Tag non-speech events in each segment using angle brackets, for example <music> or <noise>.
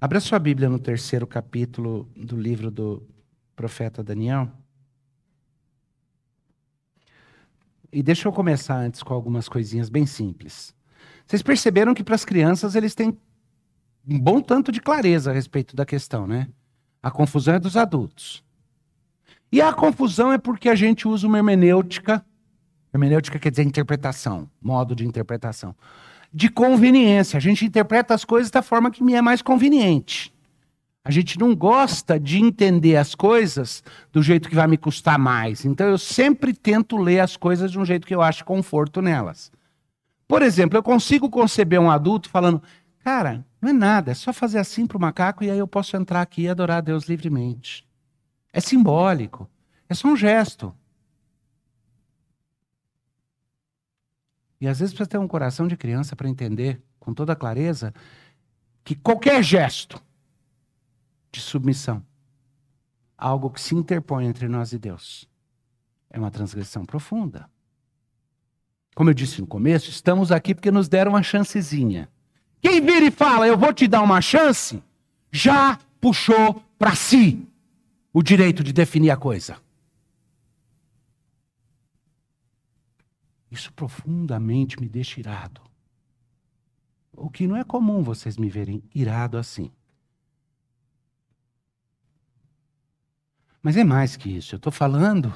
Abra sua Bíblia no terceiro capítulo do livro do profeta Daniel. E deixa eu começar antes com algumas coisinhas bem simples. Vocês perceberam que para as crianças eles têm um bom tanto de clareza a respeito da questão, né? A confusão é dos adultos. E a confusão é porque a gente usa uma hermenêutica. Hermenêutica quer dizer interpretação, modo de interpretação. De conveniência. A gente interpreta as coisas da forma que me é mais conveniente. A gente não gosta de entender as coisas do jeito que vai me custar mais. Então eu sempre tento ler as coisas de um jeito que eu acho conforto nelas. Por exemplo, eu consigo conceber um adulto falando: cara, não é nada, é só fazer assim para o macaco e aí eu posso entrar aqui e adorar a Deus livremente. É simbólico. É só um gesto. E às vezes precisa ter um coração de criança para entender com toda clareza que qualquer gesto de submissão, algo que se interpõe entre nós e Deus, é uma transgressão profunda. Como eu disse no começo, estamos aqui porque nos deram uma chancezinha. Quem vira e fala, eu vou te dar uma chance, já puxou para si o direito de definir a coisa. Isso profundamente me deixa irado. O que não é comum vocês me verem irado assim. Mas é mais que isso. Eu estou falando,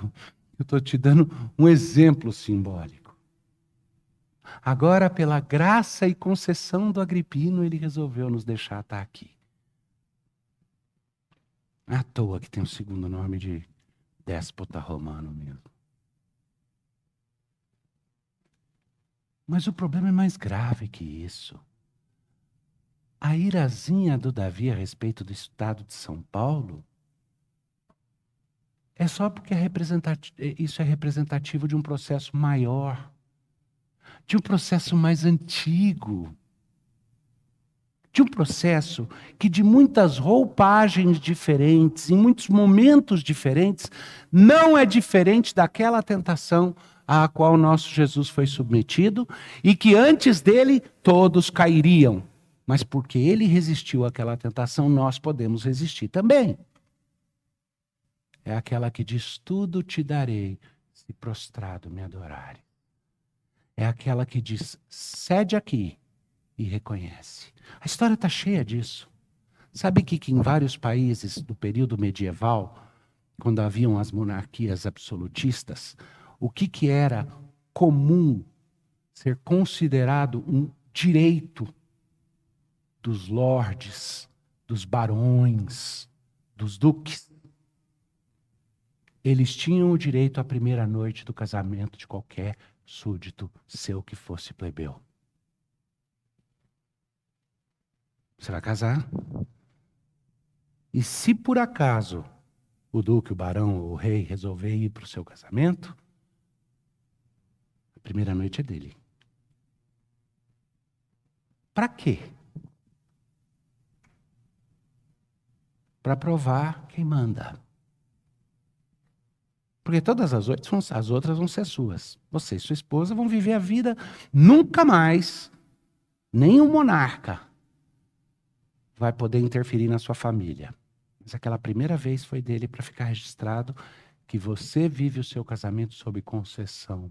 eu estou te dando um exemplo simbólico. Agora, pela graça e concessão do Agripino, ele resolveu nos deixar estar aqui. À toa que tem o segundo nome de déspota romano mesmo. Mas o problema é mais grave que isso. A irazinha do Davi a respeito do estado de São Paulo é só porque é isso é representativo de um processo maior, de um processo mais antigo de um processo que, de muitas roupagens diferentes, em muitos momentos diferentes, não é diferente daquela tentação à qual nosso Jesus foi submetido e que antes dele todos cairiam. Mas porque ele resistiu àquela tentação, nós podemos resistir também. É aquela que diz: Tudo te darei se prostrado me adorares. É aquela que diz: Cede aqui e reconhece. A história está cheia disso. Sabe que, que em vários países do período medieval, quando haviam as monarquias absolutistas, o que, que era comum ser considerado um direito dos lordes, dos barões, dos duques. Eles tinham o direito à primeira noite do casamento de qualquer súdito seu que fosse plebeu. Você vai casar. E se por acaso o duque, o barão, o rei resolver ir para o seu casamento, primeira noite é dele. Para quê? Para provar quem manda. Porque todas as outras, as outras vão ser suas. Você e sua esposa vão viver a vida nunca mais, nem um monarca vai poder interferir na sua família. Mas aquela primeira vez foi dele para ficar registrado que você vive o seu casamento sob concessão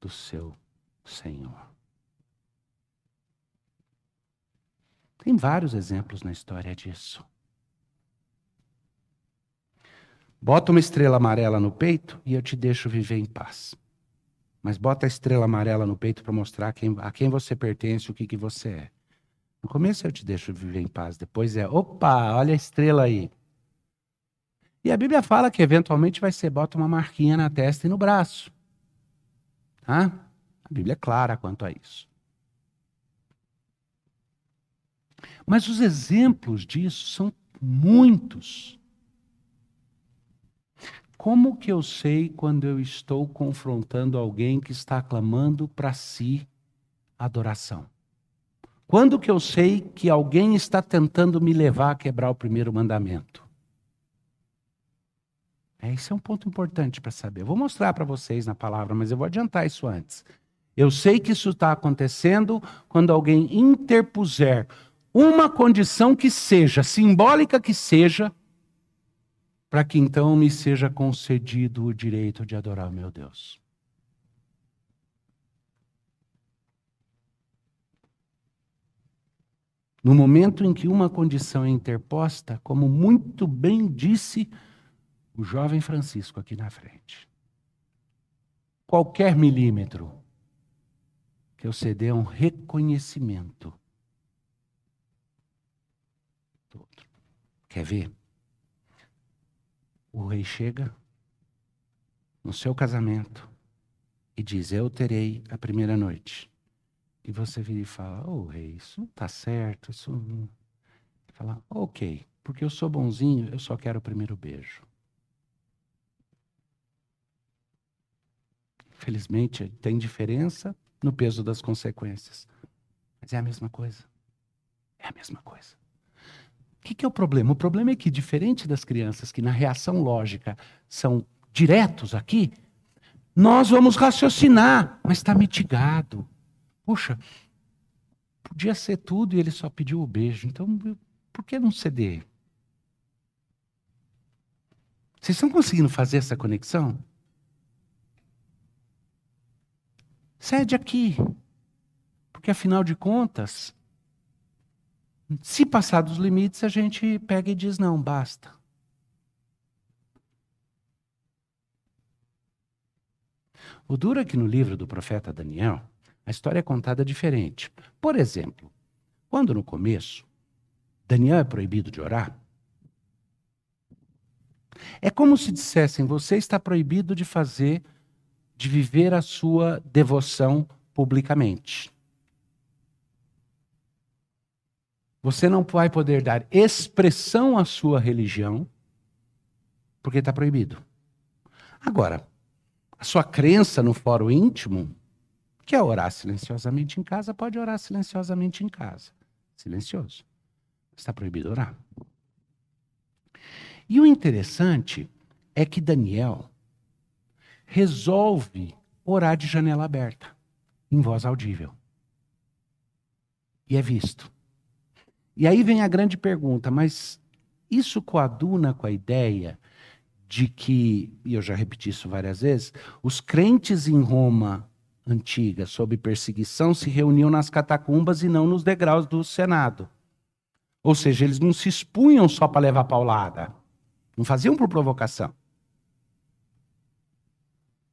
do seu Senhor. Tem vários exemplos na história disso. Bota uma estrela amarela no peito e eu te deixo viver em paz. Mas bota a estrela amarela no peito para mostrar quem, a quem você pertence, o que, que você é. No começo eu te deixo viver em paz, depois é, opa, olha a estrela aí. E a Bíblia fala que eventualmente vai ser, bota uma marquinha na testa e no braço. Tá? A Bíblia é clara quanto a isso. Mas os exemplos disso são muitos. Como que eu sei quando eu estou confrontando alguém que está clamando para si adoração? Quando que eu sei que alguém está tentando me levar a quebrar o primeiro mandamento? É, esse é um ponto importante para saber. Eu vou mostrar para vocês na palavra, mas eu vou adiantar isso antes. Eu sei que isso está acontecendo quando alguém interpuser uma condição que seja, simbólica que seja, para que então me seja concedido o direito de adorar o meu Deus. No momento em que uma condição é interposta, como muito bem disse o jovem Francisco aqui na frente, qualquer milímetro que eu ceder é um reconhecimento do outro. Quer ver? O rei chega no seu casamento e diz: Eu terei a primeira noite. E você vira e fala: Ô oh, rei, isso não está certo. Isso não... Fala: Ok, porque eu sou bonzinho, eu só quero o primeiro beijo. Felizmente, tem diferença no peso das consequências. Mas é a mesma coisa. É a mesma coisa. O que, que, é o problema? O problema é que, diferente das crianças que na reação lógica são diretos aqui, nós vamos raciocinar, mas está mitigado. Puxa, podia ser tudo e ele só pediu o beijo, então por que não ceder? Vocês estão conseguindo fazer essa conexão? Cede aqui. Porque afinal de contas, se passar dos limites, a gente pega e diz: não, basta. O duro é que no livro do profeta Daniel, a história é contada diferente. Por exemplo, quando no começo Daniel é proibido de orar, é como se dissessem: você está proibido de fazer de viver a sua devoção publicamente. Você não vai poder dar expressão à sua religião, porque está proibido. Agora, a sua crença no fórum íntimo, quer é orar silenciosamente em casa, pode orar silenciosamente em casa. Silencioso. Está proibido orar. E o interessante é que Daniel, resolve orar de janela aberta, em voz audível. E é visto. E aí vem a grande pergunta, mas isso coaduna com a ideia de que, e eu já repeti isso várias vezes, os crentes em Roma antiga, sob perseguição, se reuniam nas catacumbas e não nos degraus do Senado. Ou seja, eles não se expunham só para levar paulada, não faziam por provocação.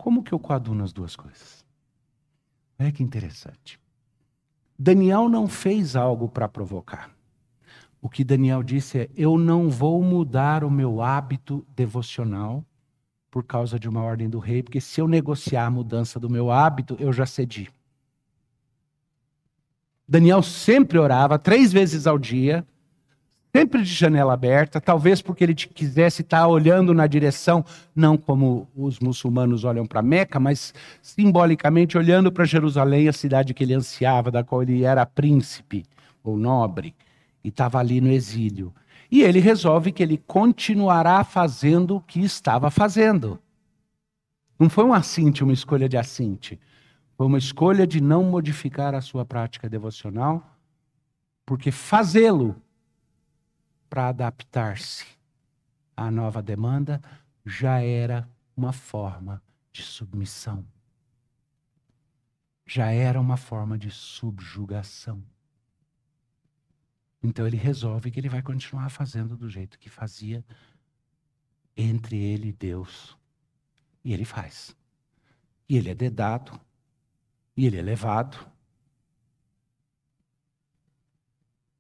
Como que eu coaduno as duas coisas? Olha que interessante. Daniel não fez algo para provocar. O que Daniel disse é: Eu não vou mudar o meu hábito devocional por causa de uma ordem do rei, porque se eu negociar a mudança do meu hábito, eu já cedi. Daniel sempre orava três vezes ao dia, sempre de janela aberta, talvez porque ele quisesse estar olhando na direção, não como os muçulmanos olham para Meca, mas simbolicamente olhando para Jerusalém, a cidade que ele ansiava, da qual ele era príncipe ou nobre, e estava ali no exílio. E ele resolve que ele continuará fazendo o que estava fazendo. Não foi um assinte, uma escolha de assinte. Foi uma escolha de não modificar a sua prática devocional, porque fazê-lo para adaptar-se à nova demanda já era uma forma de submissão. Já era uma forma de subjugação. Então ele resolve que ele vai continuar fazendo do jeito que fazia entre ele e Deus. E ele faz. E ele é dedado. E ele é levado.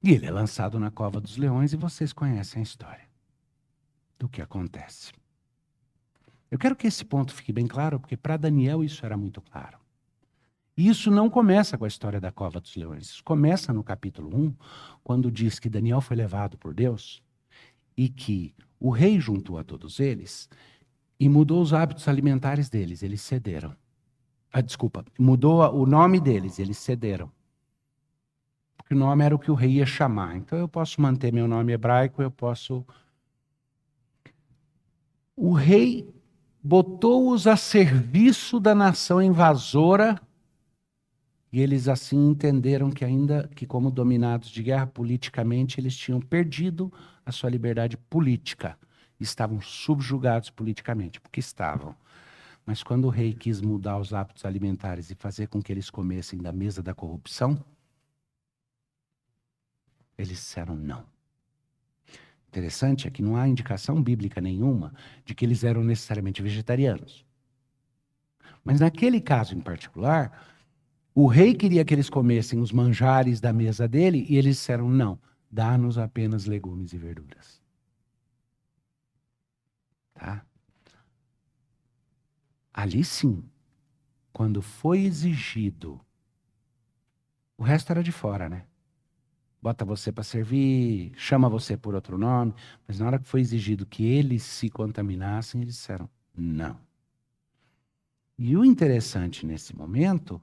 E ele é lançado na cova dos leões e vocês conhecem a história do que acontece. Eu quero que esse ponto fique bem claro, porque para Daniel isso era muito claro. E isso não começa com a história da cova dos leões. Isso começa no capítulo 1, quando diz que Daniel foi levado por Deus e que o rei juntou a todos eles e mudou os hábitos alimentares deles, eles cederam. Ah, desculpa, mudou o nome deles, eles cederam porque o nome era o que o rei ia chamar. Então eu posso manter meu nome hebraico, eu posso. O rei botou-os a serviço da nação invasora, E eles assim entenderam que ainda que como dominados de guerra politicamente, eles tinham perdido a sua liberdade política. Estavam subjugados politicamente, porque estavam. Mas quando o rei quis mudar os hábitos alimentares e fazer com que eles comessem da mesa da corrupção, eles disseram não. Interessante é que não há indicação bíblica nenhuma de que eles eram necessariamente vegetarianos. Mas naquele caso em particular, o rei queria que eles comessem os manjares da mesa dele e eles disseram: não, dá-nos apenas legumes e verduras. Tá? Ali sim, quando foi exigido, o resto era de fora, né? Bota você para servir, chama você por outro nome, mas na hora que foi exigido que eles se contaminassem, eles disseram: não. E o interessante nesse momento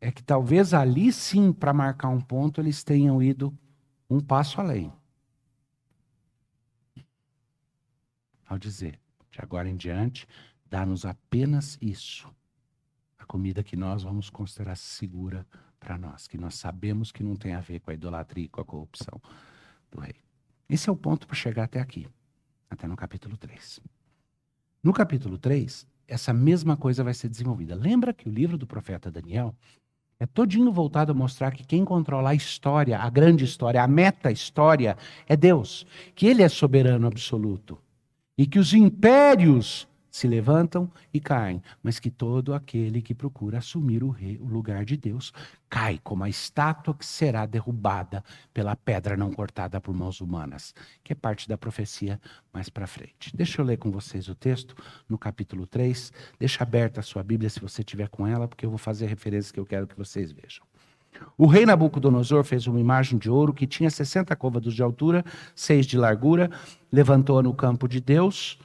é que talvez ali sim, para marcar um ponto, eles tenham ido um passo além. Ao dizer, de agora em diante, dá-nos apenas isso. A comida que nós vamos considerar segura para nós, que nós sabemos que não tem a ver com a idolatria e com a corrupção do rei. Esse é o ponto para chegar até aqui, até no capítulo 3. No capítulo 3, essa mesma coisa vai ser desenvolvida. Lembra que o livro do profeta Daniel é todinho voltado a mostrar que quem controla a história, a grande história, a meta-história, é Deus. Que Ele é soberano absoluto. E que os impérios se levantam e caem, mas que todo aquele que procura assumir o, rei, o lugar de Deus cai como a estátua que será derrubada pela pedra não cortada por mãos humanas, que é parte da profecia mais para frente. Deixa eu ler com vocês o texto no capítulo 3. Deixa aberta a sua Bíblia se você tiver com ela, porque eu vou fazer referências que eu quero que vocês vejam. O rei Nabucodonosor fez uma imagem de ouro que tinha 60 côvados de altura, seis de largura, levantou-a no campo de Deus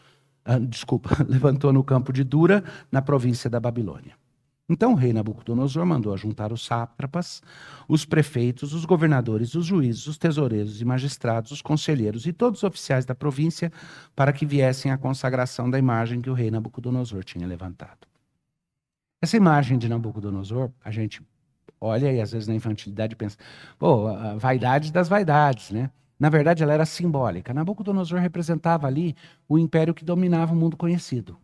ah, desculpa, <laughs> levantou no campo de Dura, na província da Babilônia. Então o rei Nabucodonosor mandou juntar os sátrapas, os prefeitos, os governadores, os juízes, os tesoureiros e magistrados, os conselheiros e todos os oficiais da província para que viessem à consagração da imagem que o rei Nabucodonosor tinha levantado. Essa imagem de Nabucodonosor, a gente olha e às vezes na infantilidade pensa, pô, a vaidade das vaidades, né? Na verdade, ela era simbólica. Nabucodonosor representava ali o império que dominava o mundo conhecido.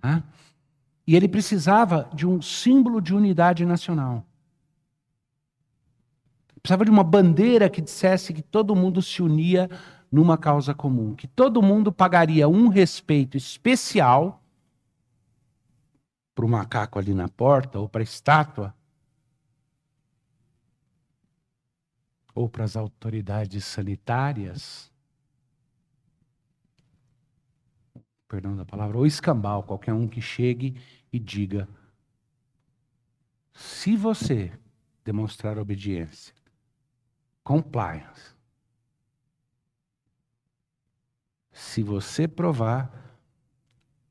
Ah? E ele precisava de um símbolo de unidade nacional. Precisava de uma bandeira que dissesse que todo mundo se unia numa causa comum, que todo mundo pagaria um respeito especial para o macaco ali na porta ou para a estátua ou para as autoridades sanitárias, perdão da palavra, ou escambau, qualquer um que chegue e diga: se você demonstrar obediência, compliance, se você provar,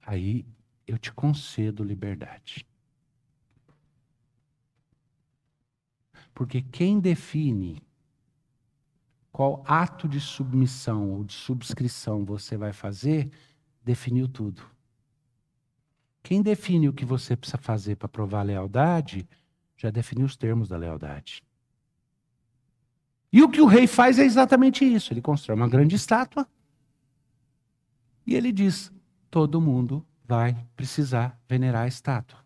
aí eu te concedo liberdade. Porque quem define qual ato de submissão ou de subscrição você vai fazer, definiu tudo. Quem define o que você precisa fazer para provar lealdade, já definiu os termos da lealdade. E o que o rei faz é exatamente isso: ele constrói uma grande estátua e ele diz: todo mundo vai precisar venerar a estátua.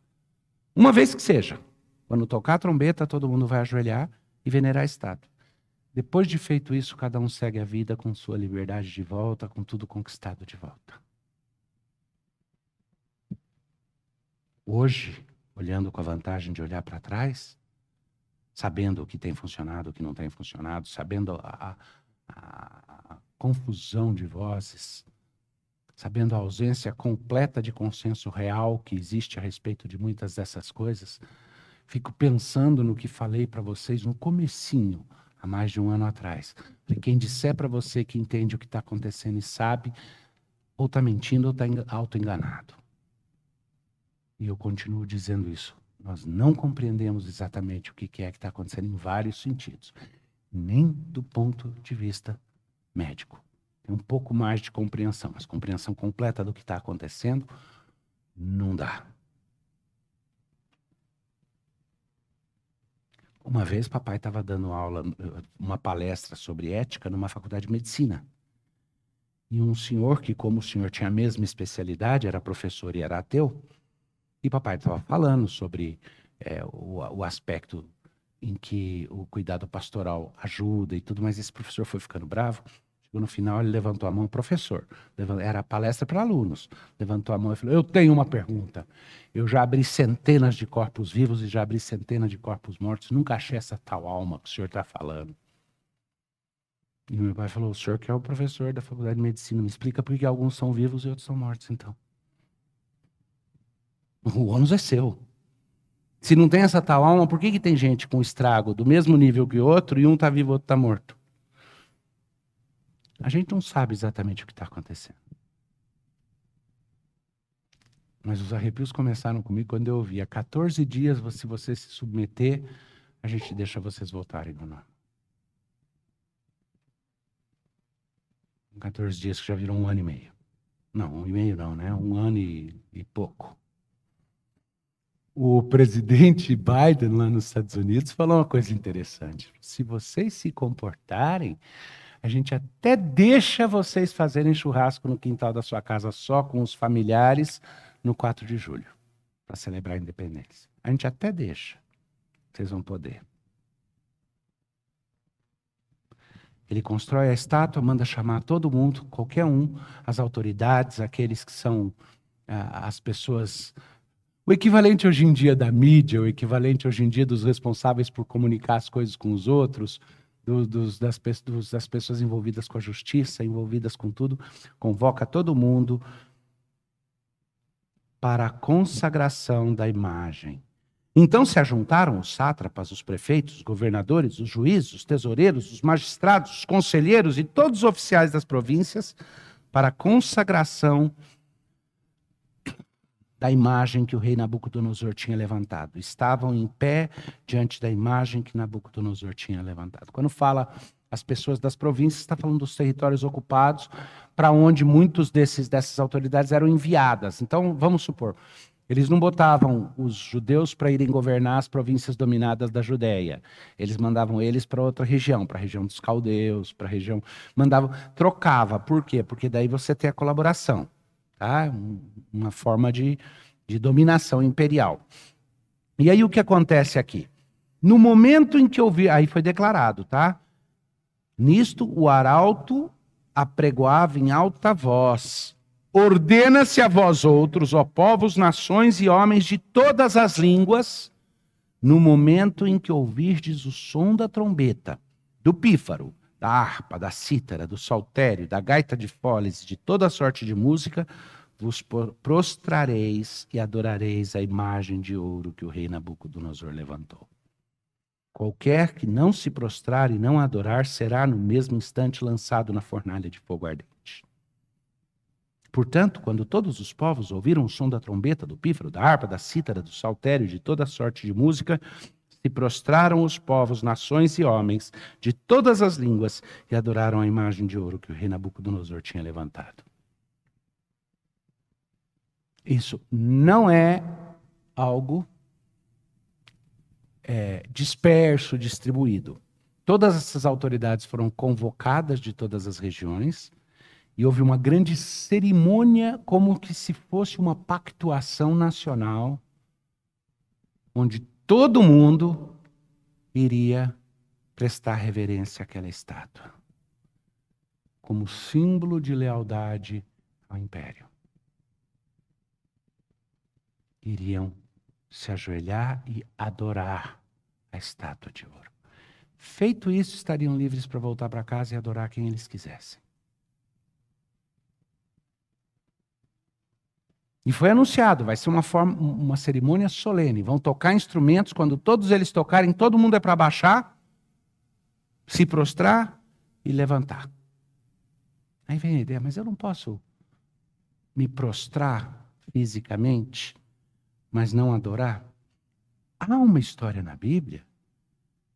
Uma vez que seja. Quando tocar a trombeta, todo mundo vai ajoelhar e venerar a estátua. Depois de feito isso, cada um segue a vida com sua liberdade de volta, com tudo conquistado de volta. Hoje, olhando com a vantagem de olhar para trás, sabendo o que tem funcionado, o que não tem funcionado, sabendo a, a, a confusão de vozes, sabendo a ausência completa de consenso real que existe a respeito de muitas dessas coisas, fico pensando no que falei para vocês no comecinho há mais de um ano atrás. Quem disser para você que entende o que está acontecendo e sabe, ou está mentindo ou está auto-enganado. E eu continuo dizendo isso. Nós não compreendemos exatamente o que é que está acontecendo em vários sentidos, nem do ponto de vista médico. Tem um pouco mais de compreensão, mas compreensão completa do que está acontecendo não dá. Uma vez papai estava dando aula, uma palestra sobre ética numa faculdade de medicina. E um senhor que, como o senhor tinha a mesma especialidade, era professor e era ateu, e papai estava falando sobre é, o, o aspecto em que o cuidado pastoral ajuda e tudo, mas esse professor foi ficando bravo. No final, ele levantou a mão, professor, era palestra para alunos, levantou a mão e falou: Eu tenho uma pergunta. Eu já abri centenas de corpos vivos e já abri centenas de corpos mortos, nunca achei essa tal alma que o senhor está falando. E meu pai falou: O senhor que é o professor da faculdade de medicina, me explica por que alguns são vivos e outros são mortos, então. O ônus é seu. Se não tem essa tal alma, por que, que tem gente com estrago do mesmo nível que outro e um está vivo e outro está morto? A gente não sabe exatamente o que está acontecendo. Mas os arrepios começaram comigo quando eu ouvi. Há 14 dias, se você se submeter, a gente deixa vocês voltarem no nome. 14 dias que já virou um ano e meio. Não, um e meio não, né? Um ano e, e pouco o presidente <laughs> Biden lá nos Estados Unidos falou uma coisa interessante. Se vocês se comportarem, a gente até deixa vocês fazerem churrasco no quintal da sua casa só com os familiares no 4 de julho, para celebrar a independência. A gente até deixa. Vocês vão poder. Ele constrói a estátua, manda chamar todo mundo, qualquer um, as autoridades, aqueles que são ah, as pessoas o equivalente hoje em dia da mídia, o equivalente hoje em dia dos responsáveis por comunicar as coisas com os outros, do, dos, das, dos, das pessoas envolvidas com a justiça, envolvidas com tudo, convoca todo mundo para a consagração da imagem. Então se ajuntaram os sátrapas, os prefeitos, os governadores, os juízes, os tesoureiros, os magistrados, os conselheiros e todos os oficiais das províncias para a consagração da imagem que o rei Nabucodonosor tinha levantado. Estavam em pé diante da imagem que Nabucodonosor tinha levantado. Quando fala as pessoas das províncias, está falando dos territórios ocupados, para onde muitos desses, dessas autoridades eram enviadas. Então, vamos supor, eles não botavam os judeus para irem governar as províncias dominadas da Judéia. Eles mandavam eles para outra região, para a região dos caldeus, para a região. Mandavam, trocava. Por quê? Porque daí você tem a colaboração. Tá? Uma forma de, de dominação imperial. E aí o que acontece aqui? No momento em que eu vi, aí foi declarado, tá? Nisto o arauto apregoava em alta voz: Ordena-se a vós outros, ó povos, nações e homens de todas as línguas, no momento em que ouvirdes o som da trombeta, do pífaro, da harpa, da cítara, do saltério, da gaita de foles, de toda sorte de música, vos prostrareis e adorareis a imagem de ouro que o rei Nabucodonosor levantou. Qualquer que não se prostrar e não adorar será no mesmo instante lançado na fornalha de fogo ardente. Portanto, quando todos os povos ouviram o som da trombeta, do pífaro, da harpa, da cítara, do saltério, de toda sorte de música, se prostraram os povos, nações e homens de todas as línguas e adoraram a imagem de ouro que o rei Nabucodonosor tinha levantado. Isso não é algo é, disperso, distribuído. Todas essas autoridades foram convocadas de todas as regiões e houve uma grande cerimônia, como que se fosse uma pactuação nacional, onde todo mundo iria prestar reverência àquela estátua, como símbolo de lealdade ao império. Iriam se ajoelhar e adorar a estátua de ouro. Feito isso, estariam livres para voltar para casa e adorar quem eles quisessem. E foi anunciado, vai ser uma, forma, uma cerimônia solene. Vão tocar instrumentos, quando todos eles tocarem, todo mundo é para baixar, se prostrar e levantar. Aí vem a ideia, mas eu não posso me prostrar fisicamente, mas não adorar? Há uma história na Bíblia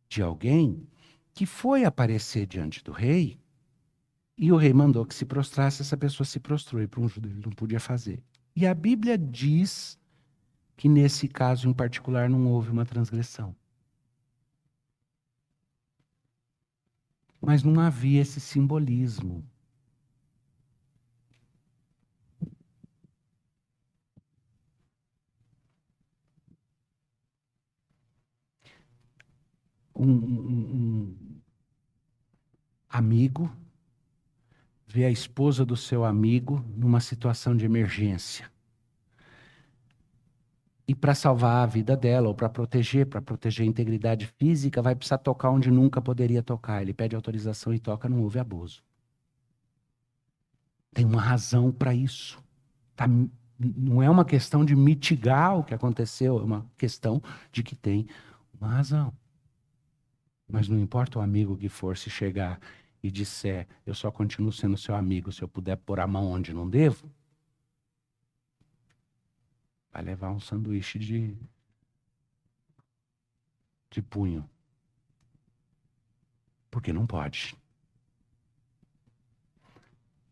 de alguém que foi aparecer diante do rei e o rei mandou que se prostrasse, essa pessoa se prostrou e para um judeu ele não podia fazer. E a Bíblia diz que nesse caso em particular não houve uma transgressão. Mas não havia esse simbolismo. Um, um, um, amigo vê a esposa do seu amigo numa situação de emergência. E para salvar a vida dela, ou para proteger, para proteger a integridade física, vai precisar tocar onde nunca poderia tocar. Ele pede autorização e toca, não houve abuso. Tem uma razão para isso. Tá, não é uma questão de mitigar o que aconteceu, é uma questão de que tem uma razão. Mas não importa o amigo que for, se chegar e disser, eu só continuo sendo seu amigo se eu puder pôr a mão onde não devo, vai levar um sanduíche de, de punho. Porque não pode.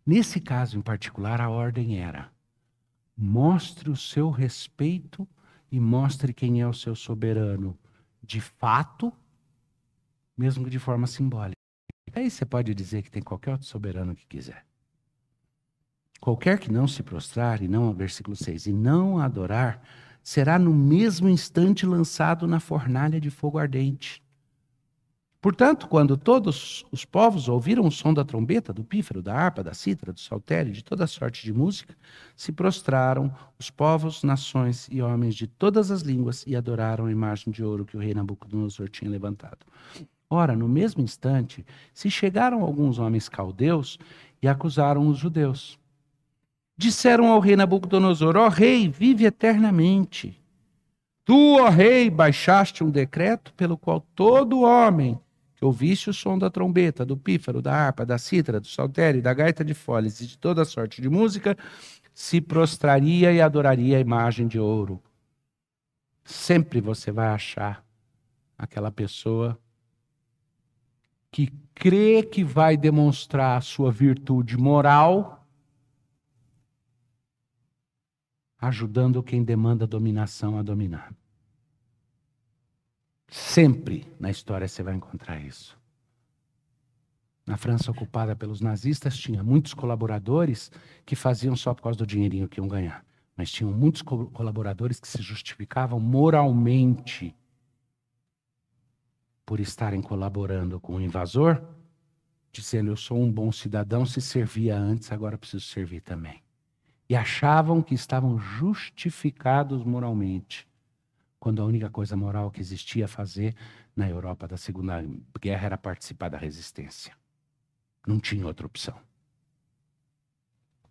Nesse caso em particular, a ordem era: mostre o seu respeito e mostre quem é o seu soberano de fato, mesmo que de forma simbólica. Aí você pode dizer que tem qualquer outro soberano que quiser. Qualquer que não se prostrar, e não, versículo 6, e não adorar, será no mesmo instante lançado na fornalha de fogo ardente. Portanto, quando todos os povos ouviram o som da trombeta, do pífaro, da harpa, da cítara, do saltério, de toda sorte de música, se prostraram os povos, nações e homens de todas as línguas e adoraram a imagem de ouro que o rei Nabucodonosor tinha levantado. Ora, no mesmo instante, se chegaram alguns homens caldeus e acusaram os judeus. Disseram ao rei Nabucodonosor: Ó rei, vive eternamente. Tu, ó rei, baixaste um decreto pelo qual todo homem que ouvisse o som da trombeta, do pífaro, da harpa, da cítara, do saltério, da gaita de foles e de toda sorte de música, se prostraria e adoraria a imagem de ouro. Sempre você vai achar aquela pessoa que crê que vai demonstrar sua virtude moral ajudando quem demanda dominação a dominar. Sempre na história você vai encontrar isso. Na França ocupada pelos nazistas, tinha muitos colaboradores que faziam só por causa do dinheirinho que iam ganhar. Mas tinham muitos co colaboradores que se justificavam moralmente por estarem colaborando com o invasor, dizendo: Eu sou um bom cidadão, se servia antes, agora preciso servir também e achavam que estavam justificados moralmente, quando a única coisa moral que existia a fazer na Europa da Segunda Guerra era participar da resistência. Não tinha outra opção.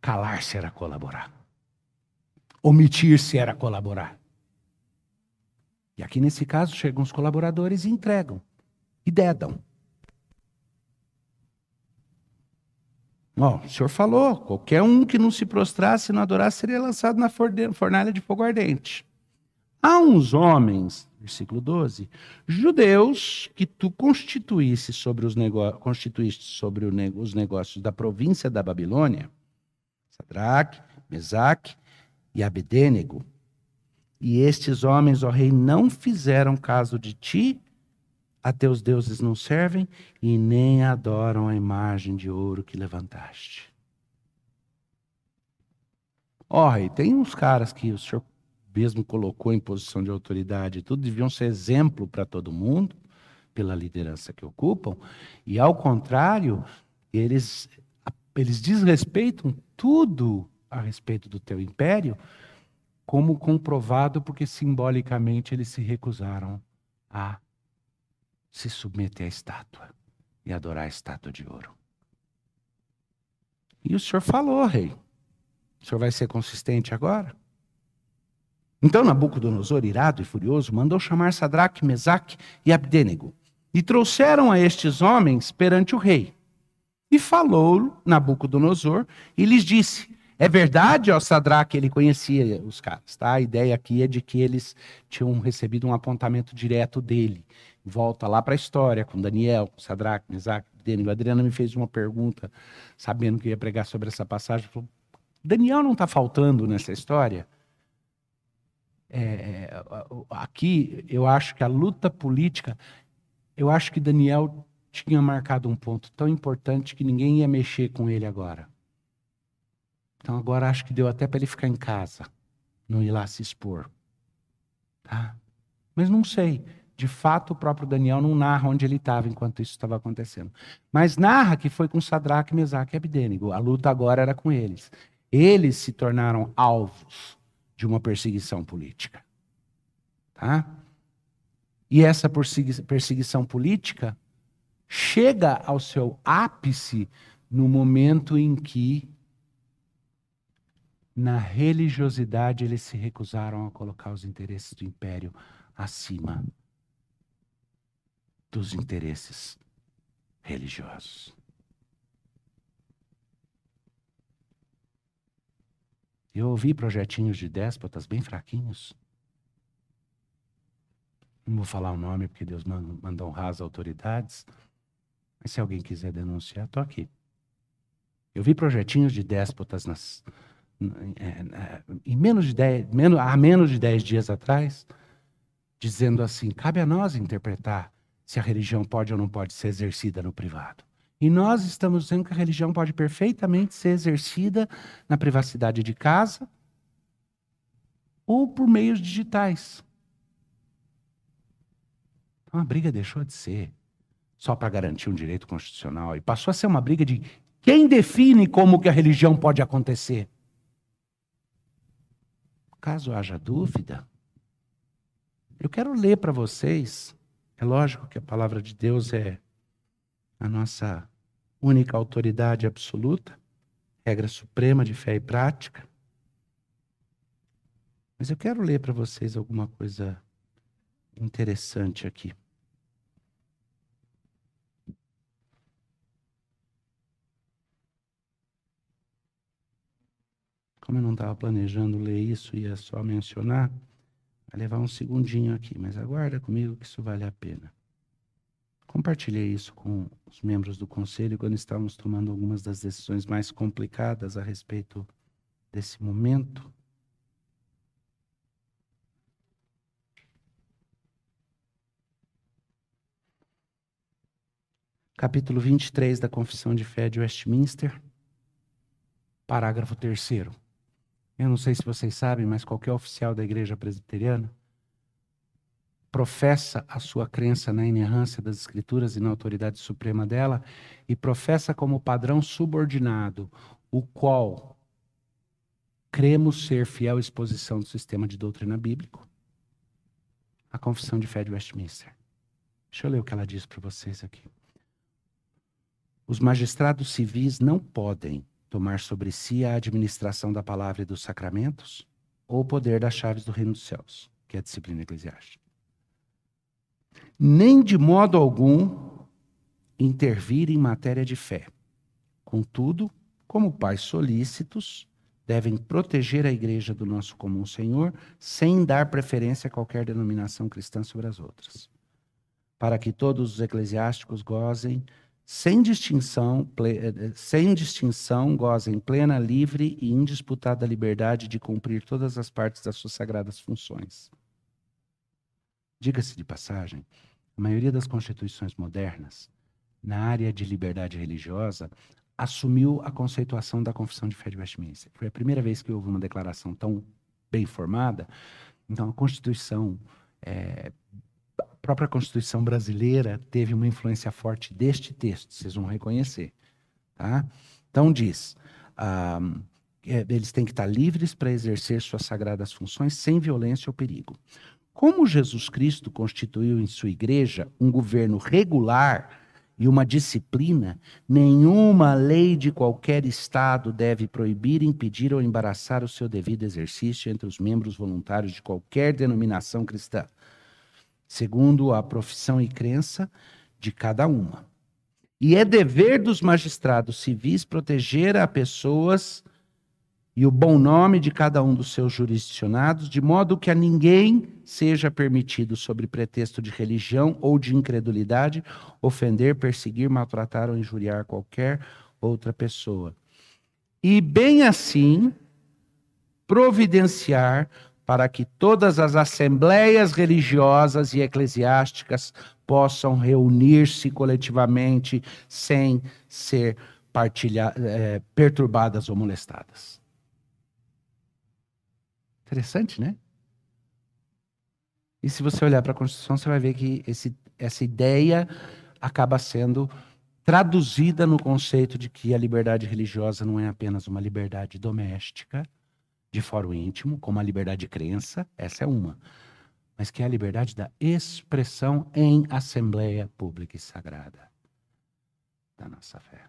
Calar-se era colaborar. Omitir-se era colaborar. E aqui nesse caso chegam os colaboradores e entregam e dedam. Ó, o senhor falou, qualquer um que não se prostrasse e não adorasse seria lançado na fornalha de fogo ardente. Há uns homens, versículo 12, judeus que tu constituísse sobre os, constituíste sobre os negócios da província da Babilônia, Sadraque, Mesaque e Abedênego. E estes homens, ó rei, não fizeram caso de ti a teus deuses não servem e nem adoram a imagem de ouro que levantaste. Ó, e tem uns caras que o senhor mesmo colocou em posição de autoridade e tudo, deviam ser exemplo para todo mundo, pela liderança que ocupam, e ao contrário, eles, eles desrespeitam tudo a respeito do teu império, como comprovado porque simbolicamente eles se recusaram a se submeter à estátua e adorar a estátua de ouro. E o senhor falou, rei. O senhor vai ser consistente agora? Então Nabucodonosor, irado e furioso, mandou chamar Sadraque, Mesaque e Abdênego. E trouxeram a estes homens perante o rei. E falou Nabucodonosor e lhes disse: É verdade, ó Sadraque, ele conhecia os caras, tá? A ideia aqui é de que eles tinham recebido um apontamento direto dele volta lá para a história, com Daniel, com Sadraque, Mesaque, Dênigo. A Adriana me fez uma pergunta, sabendo que ia pregar sobre essa passagem. Falou, Daniel não está faltando nessa história? É, aqui, eu acho que a luta política, eu acho que Daniel tinha marcado um ponto tão importante que ninguém ia mexer com ele agora. Então agora acho que deu até para ele ficar em casa, não ir lá se expor. Tá? Mas não sei. De fato, o próprio Daniel não narra onde ele estava enquanto isso estava acontecendo. Mas narra que foi com Sadraque, Mesaque e Abdênigo. A luta agora era com eles. Eles se tornaram alvos de uma perseguição política. Tá? E essa perseguição política chega ao seu ápice no momento em que, na religiosidade, eles se recusaram a colocar os interesses do império acima dos interesses religiosos. Eu ouvi projetinhos de déspotas bem fraquinhos. Não vou falar o nome porque Deus mandou honrar as autoridades. Mas se alguém quiser denunciar, estou aqui. Eu vi projetinhos de déspotas nas, em menos de dez, menos, há menos de dez dias atrás, dizendo assim: cabe a nós interpretar se a religião pode ou não pode ser exercida no privado. E nós estamos dizendo que a religião pode perfeitamente ser exercida na privacidade de casa ou por meios digitais. Então a briga deixou de ser só para garantir um direito constitucional e passou a ser uma briga de quem define como que a religião pode acontecer. Caso haja dúvida, eu quero ler para vocês. É lógico que a palavra de Deus é a nossa única autoridade absoluta, regra suprema de fé e prática. Mas eu quero ler para vocês alguma coisa interessante aqui. Como eu não estava planejando ler isso, ia só mencionar, vai levar um segundinho aqui, mas aguarda comigo que isso vale a pena. Compartilhei isso com os membros do conselho quando estávamos tomando algumas das decisões mais complicadas a respeito desse momento. Capítulo 23 da Confissão de Fé de Westminster, parágrafo 3. Eu não sei se vocês sabem, mas qualquer oficial da igreja presbiteriana professa a sua crença na inerrância das escrituras e na autoridade suprema dela e professa como padrão subordinado o qual cremos ser fiel exposição do sistema de doutrina bíblico. A Confissão de Fé de Westminster. Deixa eu ler o que ela diz para vocês aqui. Os magistrados civis não podem tomar sobre si a administração da palavra e dos sacramentos, ou o poder das chaves do reino dos céus, que é a disciplina eclesiástica. Nem de modo algum intervir em matéria de fé. Contudo, como pais solícitos, devem proteger a igreja do nosso comum Senhor, sem dar preferência a qualquer denominação cristã sobre as outras, para que todos os eclesiásticos gozem sem distinção, eh, eh, sem distinção, gozem plena, livre e indisputada liberdade de cumprir todas as partes das suas sagradas funções. Diga-se de passagem, a maioria das constituições modernas, na área de liberdade religiosa, assumiu a conceituação da Confissão de Fé de Westminster. Foi a primeira vez que houve uma declaração tão bem formada. Então, a Constituição é, própria Constituição brasileira teve uma influência forte deste texto, vocês vão reconhecer. Tá? Então, diz: ah, eles têm que estar livres para exercer suas sagradas funções sem violência ou perigo. Como Jesus Cristo constituiu em sua igreja um governo regular e uma disciplina, nenhuma lei de qualquer Estado deve proibir, impedir ou embaraçar o seu devido exercício entre os membros voluntários de qualquer denominação cristã segundo a profissão e crença de cada uma. E é dever dos magistrados civis proteger a pessoas e o bom nome de cada um dos seus jurisdicionados, de modo que a ninguém seja permitido, sob pretexto de religião ou de incredulidade, ofender, perseguir, maltratar ou injuriar qualquer outra pessoa. E bem assim, providenciar para que todas as assembleias religiosas e eclesiásticas possam reunir-se coletivamente sem ser é, perturbadas ou molestadas. Interessante, né? E se você olhar para a Constituição, você vai ver que esse, essa ideia acaba sendo traduzida no conceito de que a liberdade religiosa não é apenas uma liberdade doméstica, de fórum íntimo, como a liberdade de crença, essa é uma, mas que é a liberdade da expressão em assembleia pública e sagrada da nossa fé.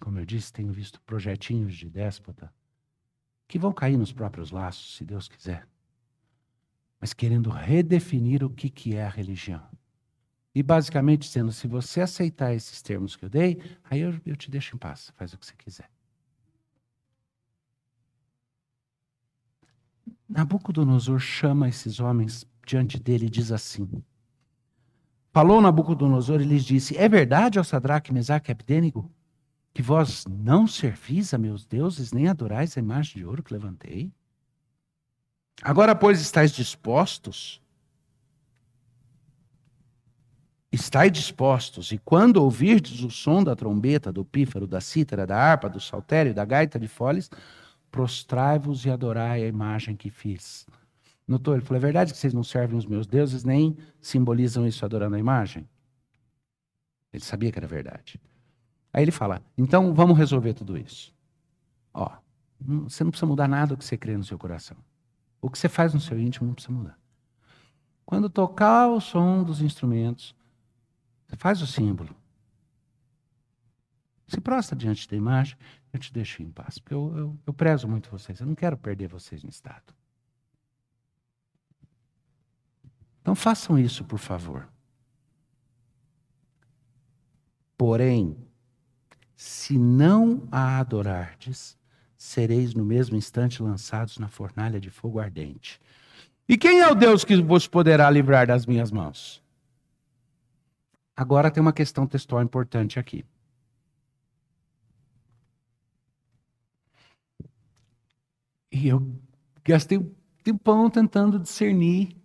Como eu disse, tenho visto projetinhos de déspota que vão cair nos próprios laços, se Deus quiser, mas querendo redefinir o que, que é a religião. E basicamente dizendo: se você aceitar esses termos que eu dei, aí eu, eu te deixo em paz, faz o que você quiser. Nabucodonosor chama esses homens diante dele e diz assim: Falou Nabucodonosor e lhes disse: É verdade, ó Sadraque, Mesaque e Abdênigo, que vós não servis a meus deuses, nem adorais a imagem de ouro que levantei? Agora, pois, estáis dispostos? Estai dispostos, e quando ouvirdes o som da trombeta, do pífaro, da cítara, da harpa, do saltério, da gaita de foles, prostrai-vos e adorai a imagem que fiz. Notou? Ele falou: é verdade que vocês não servem os meus deuses, nem simbolizam isso adorando a imagem? Ele sabia que era verdade. Aí ele fala: então vamos resolver tudo isso. Ó, você não precisa mudar nada do que você crê no seu coração. O que você faz no seu íntimo não precisa mudar. Quando tocar o som dos instrumentos, você faz o símbolo. Se prostra diante da imagem, eu te deixo em paz. Porque eu, eu, eu prezo muito vocês. Eu não quero perder vocês no estado. Então façam isso, por favor. Porém, se não a adorardes, sereis no mesmo instante lançados na fornalha de fogo ardente. E quem é o Deus que vos poderá livrar das minhas mãos? Agora tem uma questão textual importante aqui. E eu gastei um tempão tentando discernir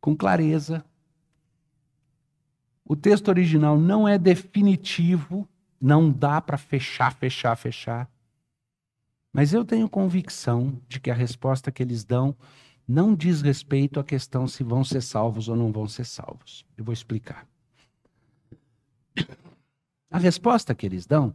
com clareza. O texto original não é definitivo, não dá para fechar, fechar, fechar. Mas eu tenho convicção de que a resposta que eles dão não diz respeito à questão se vão ser salvos ou não vão ser salvos. Eu vou explicar. A resposta que eles dão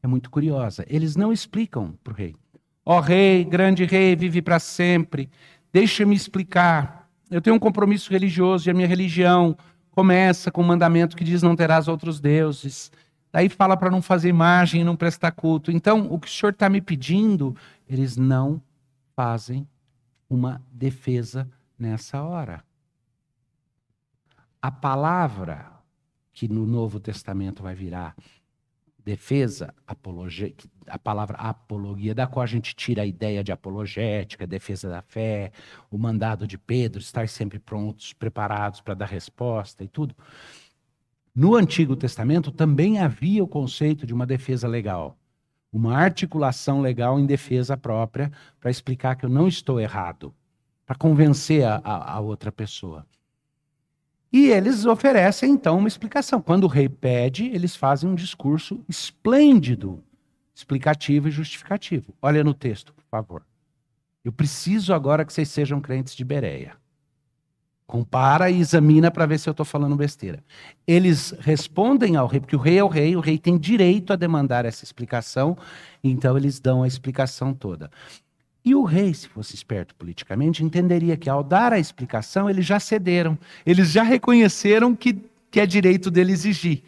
é muito curiosa. Eles não explicam para o rei. Ó oh, rei, grande rei, vive para sempre. Deixa-me explicar. Eu tenho um compromisso religioso e a minha religião começa com o um mandamento que diz não terás outros deuses. Daí fala para não fazer imagem e não prestar culto. Então, o que o senhor está me pedindo, eles não fazem uma defesa nessa hora. A palavra que no Novo Testamento vai virar defesa, apologia, a palavra apologia, da qual a gente tira a ideia de apologética, defesa da fé, o mandado de Pedro, estar sempre prontos, preparados para dar resposta e tudo. No Antigo Testamento também havia o conceito de uma defesa legal, uma articulação legal em defesa própria para explicar que eu não estou errado, para convencer a, a, a outra pessoa. E eles oferecem, então, uma explicação. Quando o rei pede, eles fazem um discurso esplêndido, explicativo e justificativo. Olha no texto, por favor. Eu preciso agora que vocês sejam crentes de Bereia. Compara e examina para ver se eu estou falando besteira. Eles respondem ao rei, porque o rei é o rei, o rei tem direito a demandar essa explicação, então eles dão a explicação toda. E o rei, se fosse esperto politicamente, entenderia que ao dar a explicação, eles já cederam, eles já reconheceram que, que é direito dele exigir.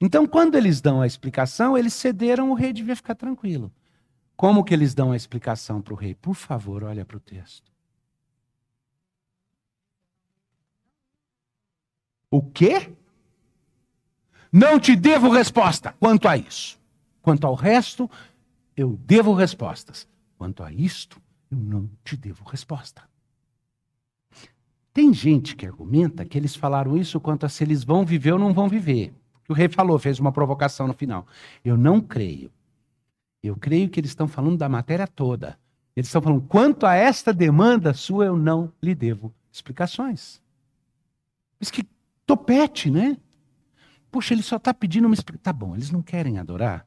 Então, quando eles dão a explicação, eles cederam, o rei devia ficar tranquilo. Como que eles dão a explicação para o rei? Por favor, olha para o texto. O quê? Não te devo resposta quanto a isso. Quanto ao resto, eu devo respostas. Quanto a isto, eu não te devo resposta. Tem gente que argumenta que eles falaram isso quanto a se eles vão viver ou não vão viver. O rei falou, fez uma provocação no final. Eu não creio. Eu creio que eles estão falando da matéria toda. Eles estão falando, quanto a esta demanda sua, eu não lhe devo explicações. Mas que topete, né? Poxa, ele só está pedindo uma explicação. Tá bom, eles não querem adorar.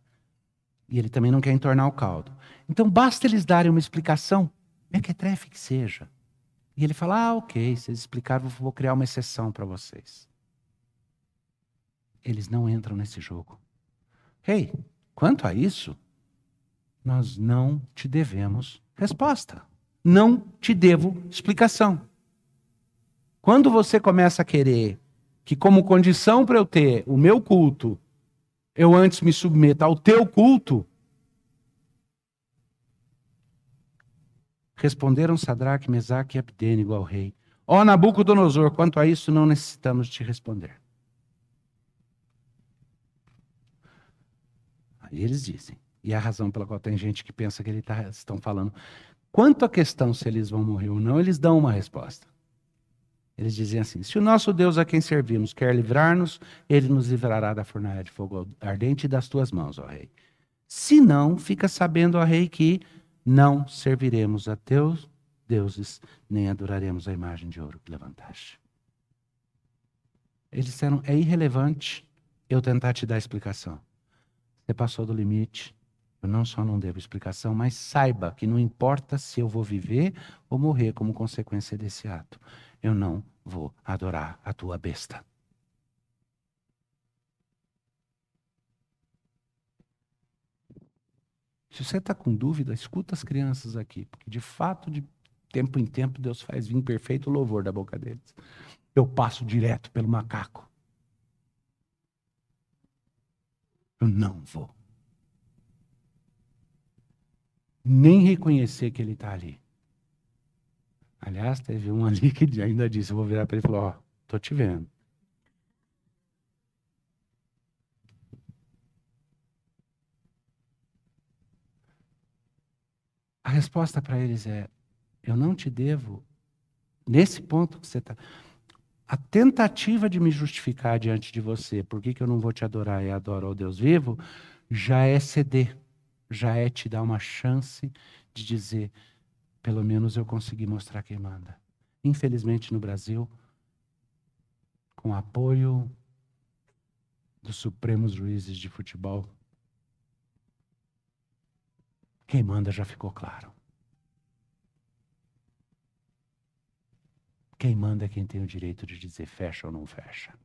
E ele também não quer entornar o caldo. Então basta eles darem uma explicação, mequetrefe que seja. E ele fala: ah, ok, vocês explicaram, vou criar uma exceção para vocês. Eles não entram nesse jogo. Ei, hey, quanto a isso, nós não te devemos resposta. Não te devo explicação. Quando você começa a querer que, como condição para eu ter o meu culto, eu antes me submeta ao teu culto, responderam Sadraque, Mesaque e Abdênigo ao rei. Ó Nabucodonosor, quanto a isso não necessitamos te responder. Aí eles dizem, e é a razão pela qual tem gente que pensa que eles tá, estão falando. Quanto à questão se eles vão morrer ou não, eles dão uma resposta. Eles dizem assim: se o nosso Deus a quem servimos quer livrar-nos, ele nos livrará da fornalha de fogo ardente e das tuas mãos, ó rei. Se não, fica sabendo, ó rei, que não serviremos a teus deuses, nem adoraremos a imagem de ouro que levantaste. Eles disseram: é irrelevante eu tentar te dar explicação. Você passou do limite, eu não só não devo explicação, mas saiba que não importa se eu vou viver ou morrer como consequência desse ato, eu não vou adorar a tua besta. Se você está com dúvida, escuta as crianças aqui, porque de fato, de tempo em tempo, Deus faz vir perfeito louvor da boca deles. Eu passo direto pelo macaco. Eu não vou nem reconhecer que ele está ali. Aliás, teve um <laughs> ali que ainda disse, eu vou virar para ele e falar, ó, oh, tô te vendo. A resposta para eles é: eu não te devo, nesse ponto que você está. A tentativa de me justificar diante de você, por que, que eu não vou te adorar e adoro ao Deus vivo, já é ceder já é te dar uma chance de dizer, pelo menos eu consegui mostrar quem manda. Infelizmente no Brasil, com apoio dos supremos juízes de futebol, quem manda já ficou claro. Quem manda é quem tem o direito de dizer fecha ou não fecha.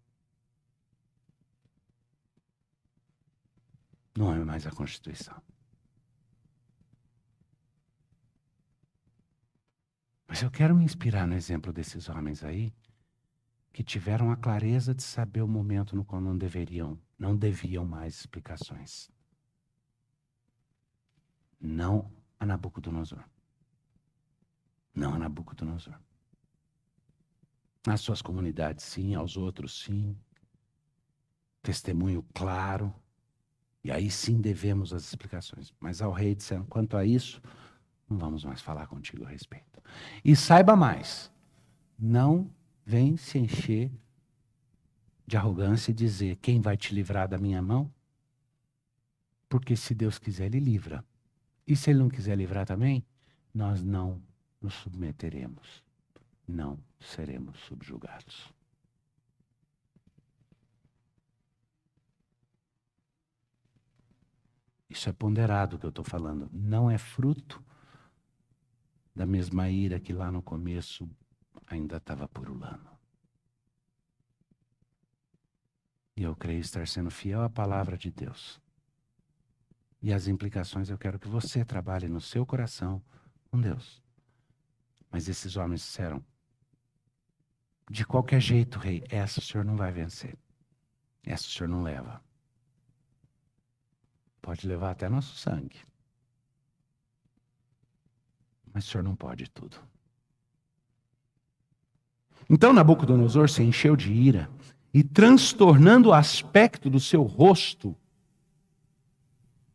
Não é mais a Constituição. Mas eu quero me inspirar no exemplo desses homens aí, que tiveram a clareza de saber o momento no qual não deveriam, não deviam mais explicações. Não a Nabucodonosor. Não a Nabucodonosor. Nas suas comunidades, sim, aos outros, sim. Testemunho claro. E aí sim devemos as explicações. Mas ao rei disseram: quanto a isso, não vamos mais falar contigo a respeito. E saiba mais: não vem se encher de arrogância e dizer quem vai te livrar da minha mão, porque se Deus quiser, Ele livra. E se Ele não quiser livrar também, nós não nos submeteremos, não seremos subjugados. Isso é ponderado que eu estou falando. Não é fruto da mesma ira que lá no começo ainda estava purulando. E eu creio estar sendo fiel à palavra de Deus. E as implicações eu quero que você trabalhe no seu coração com Deus. Mas esses homens disseram: de qualquer jeito, rei, essa o senhor não vai vencer. Essa o senhor não leva. Pode levar até nosso sangue. Mas o senhor não pode tudo. Então Nabucodonosor se encheu de ira e, transtornando o aspecto do seu rosto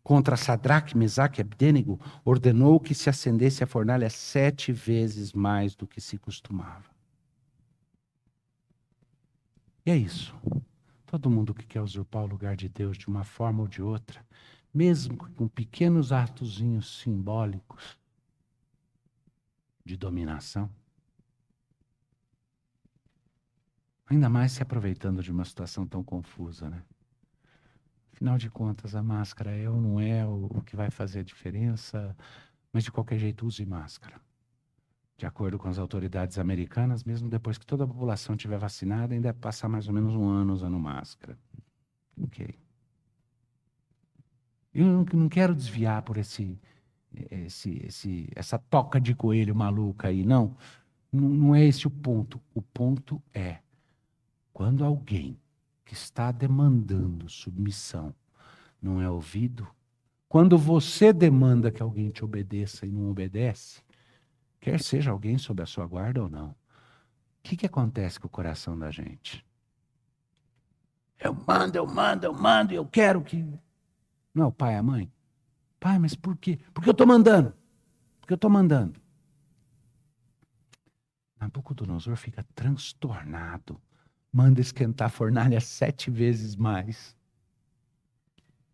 contra Sadraque, Mesaque e Abdênego, ordenou que se acendesse a fornalha sete vezes mais do que se costumava. E é isso. Todo mundo que quer usurpar o lugar de Deus de uma forma ou de outra, mesmo com pequenos atozinhos simbólicos, de dominação. Ainda mais se aproveitando de uma situação tão confusa, né? Afinal de contas, a máscara é ou não é o, que vai fazer a diferença, mas de qualquer jeito use máscara. De acordo com as autoridades americanas, mesmo depois que toda a população tiver vacinada, ainda é passar mais ou menos um ano usando máscara. Ok. Eu não, quero desviar por esse, esse, esse, essa toca de coelho maluca aí. Não, não é esse o ponto. O ponto é quando alguém que está demandando submissão não é ouvido, quando você demanda que alguém te obedeça e não obedece, quer seja alguém sob a sua guarda ou não, o que, que acontece com o coração da gente? Eu mando, eu mando, eu mando, eu quero que. Não, pai, a mãe. Pai, mas por quê? Porque eu estou mandando. Porque eu estou mandando. Nabucodonosor fica transtornado. Manda esquentar a fornalha sete vezes mais.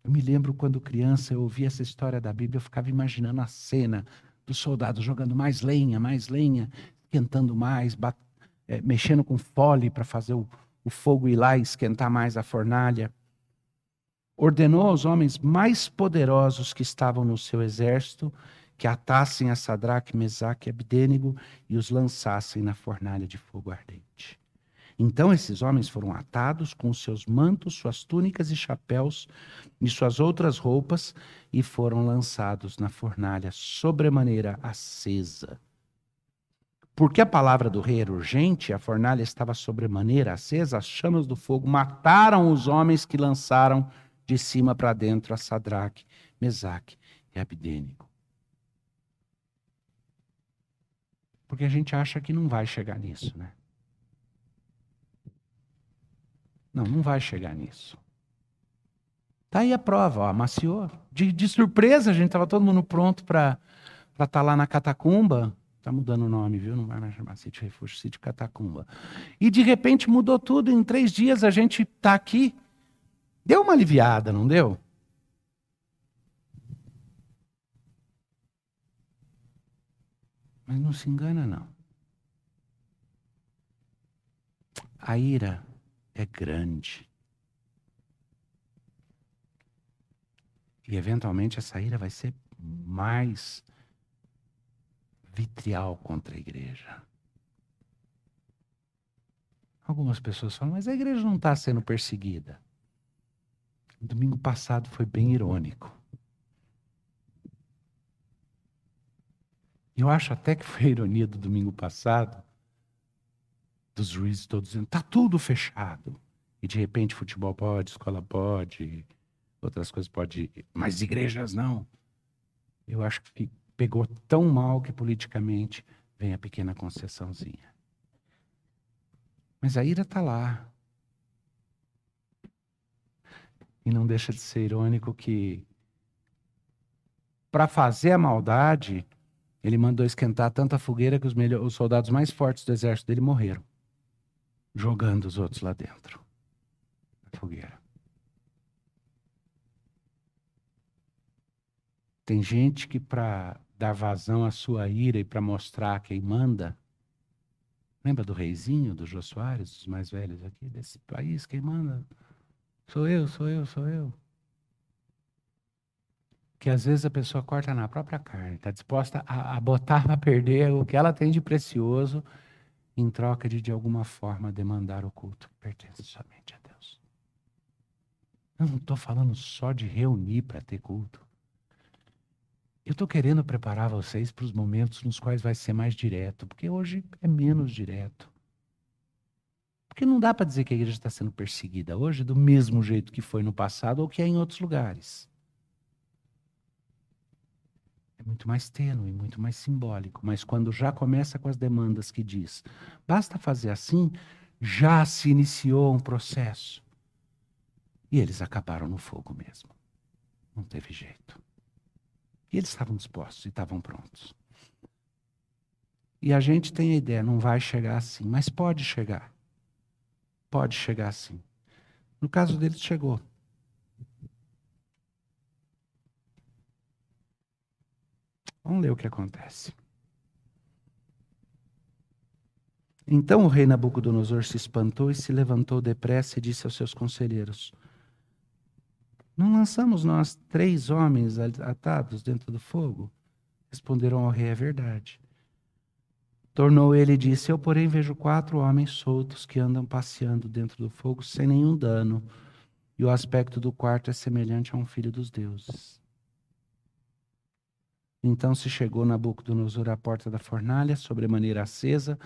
Eu me lembro quando criança eu ouvia essa história da Bíblia, eu ficava imaginando a cena dos soldados jogando mais lenha, mais lenha, esquentando mais, é, mexendo com fole para fazer o, o fogo ir lá e esquentar mais a fornalha. Ordenou aos homens mais poderosos que estavam no seu exército que atassem a Sadraque, Mesaque e Abdênego e os lançassem na fornalha de fogo ardente. Então esses homens foram atados com seus mantos, suas túnicas e chapéus e suas outras roupas e foram lançados na fornalha sobremaneira acesa. Porque a palavra do rei era urgente, a fornalha estava sobremaneira acesa, as chamas do fogo mataram os homens que lançaram de cima para dentro a Sadraque, Mesaque e Abdênico. Porque a gente acha que não vai chegar nisso, né? Não, não vai chegar nisso. Tá aí a prova, ó, amaciou. De, de surpresa, a gente estava todo mundo pronto para estar tá lá na catacumba. Está mudando o nome, viu? Não vai mais chamar sítio refúgio, sítio catacumba. E de repente mudou tudo. Em três dias a gente está aqui. Deu uma aliviada, não deu? Mas não se engana, não. A ira é grande. E eventualmente essa ira vai ser mais vitrial contra a igreja. Algumas pessoas falam, mas a igreja não está sendo perseguida. Domingo passado foi bem irônico. Eu acho até que foi a ironia do domingo passado, dos juízes todos dizendo, está tudo fechado. E de repente futebol pode, escola pode, outras coisas pode, mas igrejas não. Eu acho que pegou tão mal que politicamente vem a pequena concessãozinha. Mas a ira está lá. E não deixa de ser irônico que, para fazer a maldade, ele mandou esquentar tanta fogueira que os, os soldados mais fortes do exército dele morreram jogando os outros lá dentro da fogueira. Tem gente que, para dar vazão à sua ira e para mostrar quem manda, lembra do reizinho, do Jô Soares, dos mais velhos aqui desse país? Quem manda? Sou eu, sou eu, sou eu. Que às vezes a pessoa corta na própria carne, está disposta a, a botar para perder o que ela tem de precioso em troca de, de alguma forma, demandar o culto que pertence somente a Deus. Eu não estou falando só de reunir para ter culto. Eu estou querendo preparar vocês para os momentos nos quais vai ser mais direto, porque hoje é menos direto. Porque não dá para dizer que a igreja está sendo perseguida hoje do mesmo jeito que foi no passado ou que é em outros lugares é muito mais tênue, muito mais simbólico. Mas quando já começa com as demandas que diz, basta fazer assim, já se iniciou um processo. E eles acabaram no fogo mesmo. Não teve jeito. E eles estavam dispostos e estavam prontos. E a gente tem a ideia, não vai chegar assim, mas pode chegar. Pode chegar assim. No caso deles, chegou. Vamos ler o que acontece. Então o rei Nabucodonosor se espantou e se levantou depressa e disse aos seus conselheiros: Não lançamos nós três homens atados dentro do fogo? Responderam ao rei: É verdade. Tornou ele e disse: Eu, porém, vejo quatro homens soltos que andam passeando dentro do fogo sem nenhum dano, e o aspecto do quarto é semelhante a um filho dos deuses. Então se chegou Nabucodonosor à porta da fornalha, sobremaneira acesa,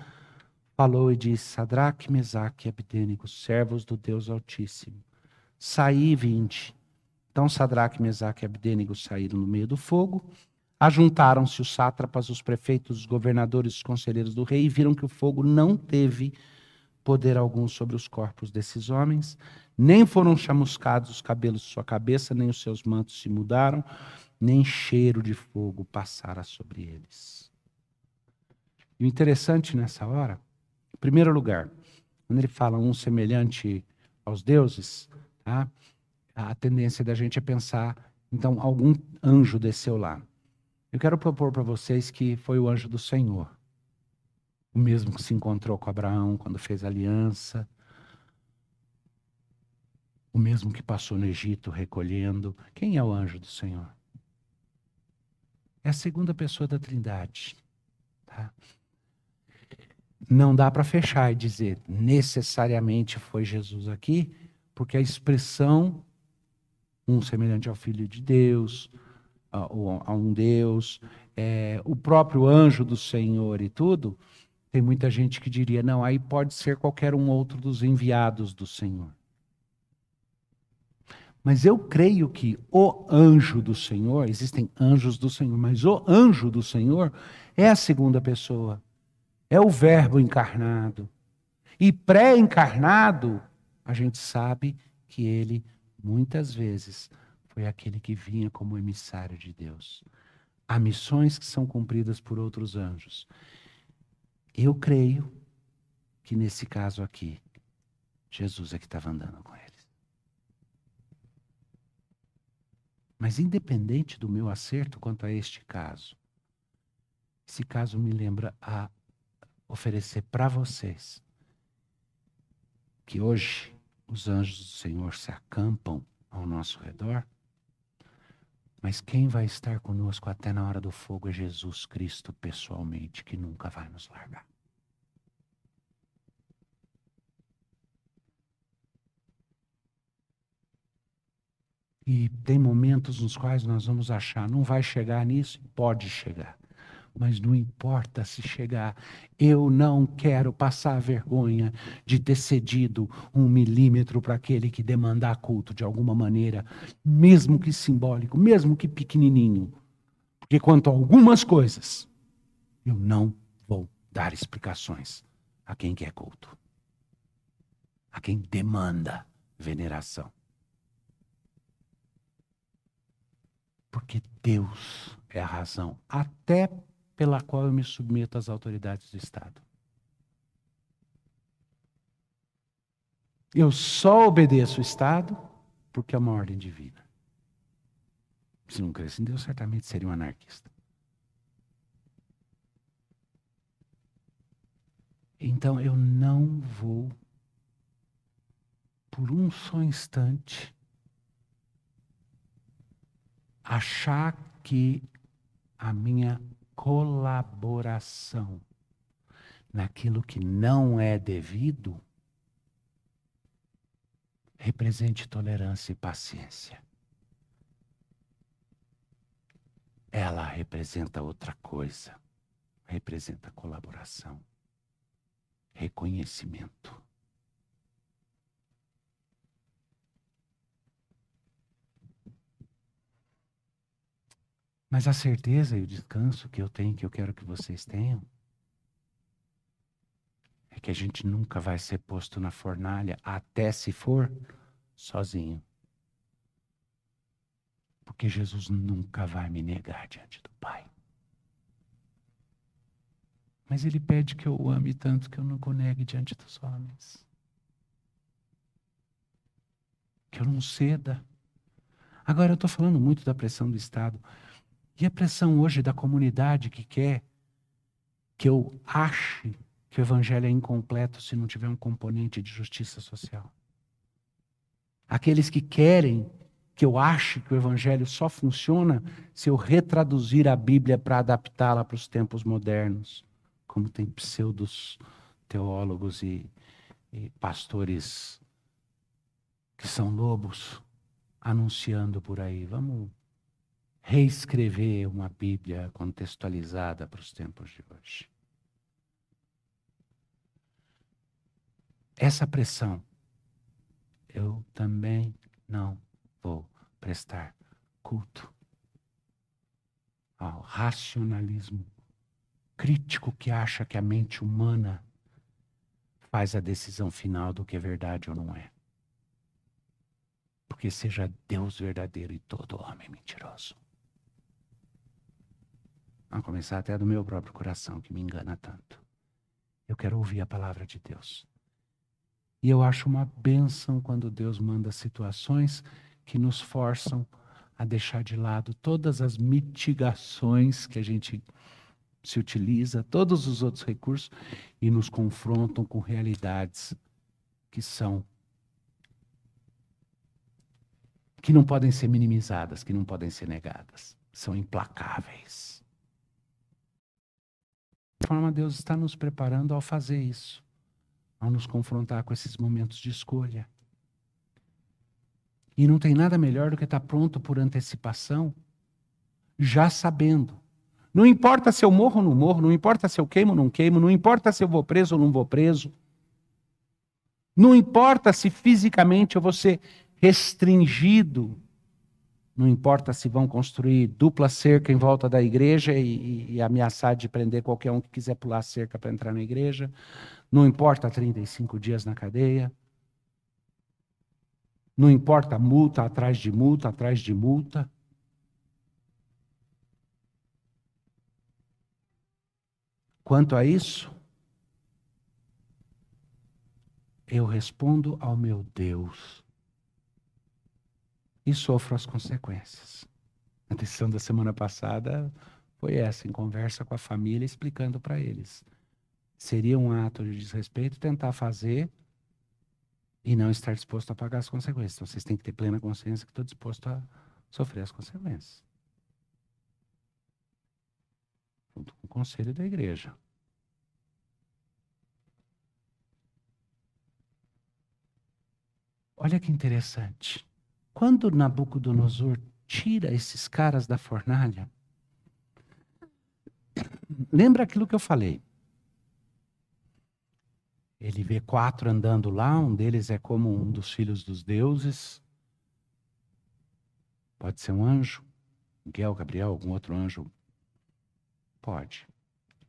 falou e disse: Sadraque, Mesaque e Abdênigo, servos do Deus Altíssimo, saí e vinde. Então Sadraque, Mesaque e Abdênigo saíram no meio do fogo, ajuntaram-se os sátrapas, os prefeitos, os governadores, os conselheiros do rei e viram que o fogo não teve poder algum sobre os corpos desses homens, nem foram chamuscados os cabelos de sua cabeça, nem os seus mantos se mudaram, nem cheiro de fogo passara sobre eles. E o interessante nessa hora, em primeiro lugar, quando ele fala um semelhante aos deuses, tá? a tendência da gente é pensar, então, algum anjo desceu lá. Eu quero propor para vocês que foi o anjo do Senhor, o mesmo que se encontrou com Abraão quando fez aliança, o mesmo que passou no Egito recolhendo. Quem é o anjo do Senhor? É a segunda pessoa da Trindade. Tá? Não dá para fechar e dizer necessariamente foi Jesus aqui, porque a expressão um semelhante ao Filho de Deus, a, a um Deus, é, o próprio anjo do Senhor e tudo, tem muita gente que diria, não, aí pode ser qualquer um outro dos enviados do Senhor. Mas eu creio que o anjo do Senhor, existem anjos do Senhor, mas o anjo do Senhor é a segunda pessoa. É o Verbo encarnado. E pré-encarnado, a gente sabe que ele, muitas vezes, foi aquele que vinha como emissário de Deus. Há missões que são cumpridas por outros anjos. Eu creio que nesse caso aqui, Jesus é que estava andando com ele. Mas independente do meu acerto quanto a este caso, esse caso me lembra a oferecer para vocês que hoje os anjos do Senhor se acampam ao nosso redor, mas quem vai estar conosco até na hora do fogo é Jesus Cristo pessoalmente, que nunca vai nos largar. E tem momentos nos quais nós vamos achar, não vai chegar nisso, pode chegar. Mas não importa se chegar, eu não quero passar vergonha de ter cedido um milímetro para aquele que demandar culto de alguma maneira, mesmo que simbólico, mesmo que pequenininho. Porque quanto a algumas coisas, eu não vou dar explicações a quem quer culto, a quem demanda veneração. Porque Deus é a razão, até pela qual eu me submeto às autoridades do Estado. Eu só obedeço o Estado porque é uma ordem divina. Se não cresce em Deus, certamente seria um anarquista. Então eu não vou, por um só instante, achar que a minha colaboração naquilo que não é devido represente tolerância e paciência. Ela representa outra coisa, representa colaboração, reconhecimento. Mas a certeza e o descanso que eu tenho, que eu quero que vocês tenham, é que a gente nunca vai ser posto na fornalha, até se for sozinho. Porque Jesus nunca vai me negar diante do Pai. Mas Ele pede que eu o ame tanto que eu não o negue diante dos homens. Que eu não ceda. Agora, eu estou falando muito da pressão do Estado. E a pressão hoje da comunidade que quer que eu ache que o evangelho é incompleto se não tiver um componente de justiça social. Aqueles que querem que eu ache que o evangelho só funciona se eu retraduzir a Bíblia para adaptá-la para os tempos modernos, como tem pseudos teólogos e, e pastores que são lobos anunciando por aí. Vamos reescrever uma Bíblia contextualizada para os tempos de hoje. Essa pressão, eu também não vou prestar culto ao racionalismo crítico que acha que a mente humana faz a decisão final do que é verdade ou não é. Porque seja Deus verdadeiro e todo homem mentiroso. A começar até do meu próprio coração, que me engana tanto. Eu quero ouvir a palavra de Deus. E eu acho uma bênção quando Deus manda situações que nos forçam a deixar de lado todas as mitigações que a gente se utiliza, todos os outros recursos, e nos confrontam com realidades que são. que não podem ser minimizadas, que não podem ser negadas. São implacáveis. Forma Deus está nos preparando ao fazer isso, ao nos confrontar com esses momentos de escolha. E não tem nada melhor do que estar pronto por antecipação, já sabendo. Não importa se eu morro ou não morro, não importa se eu queimo ou não queimo, não importa se eu vou preso ou não vou preso. Não importa se fisicamente eu vou ser restringido. Não importa se vão construir dupla cerca em volta da igreja e, e ameaçar de prender qualquer um que quiser pular a cerca para entrar na igreja. Não importa 35 dias na cadeia. Não importa multa atrás de multa, atrás de multa. Quanto a isso, eu respondo ao meu Deus e sofro as consequências. A decisão da semana passada foi essa, em conversa com a família, explicando para eles. Seria um ato de desrespeito tentar fazer e não estar disposto a pagar as consequências. Então vocês têm que ter plena consciência que estou disposto a sofrer as consequências. Junto com o conselho da igreja. Olha que interessante. Quando Nabucodonosor tira esses caras da fornalha, lembra aquilo que eu falei? Ele vê quatro andando lá, um deles é como um dos filhos dos deuses. Pode ser um anjo, Miguel, Gabriel, algum outro anjo. Pode.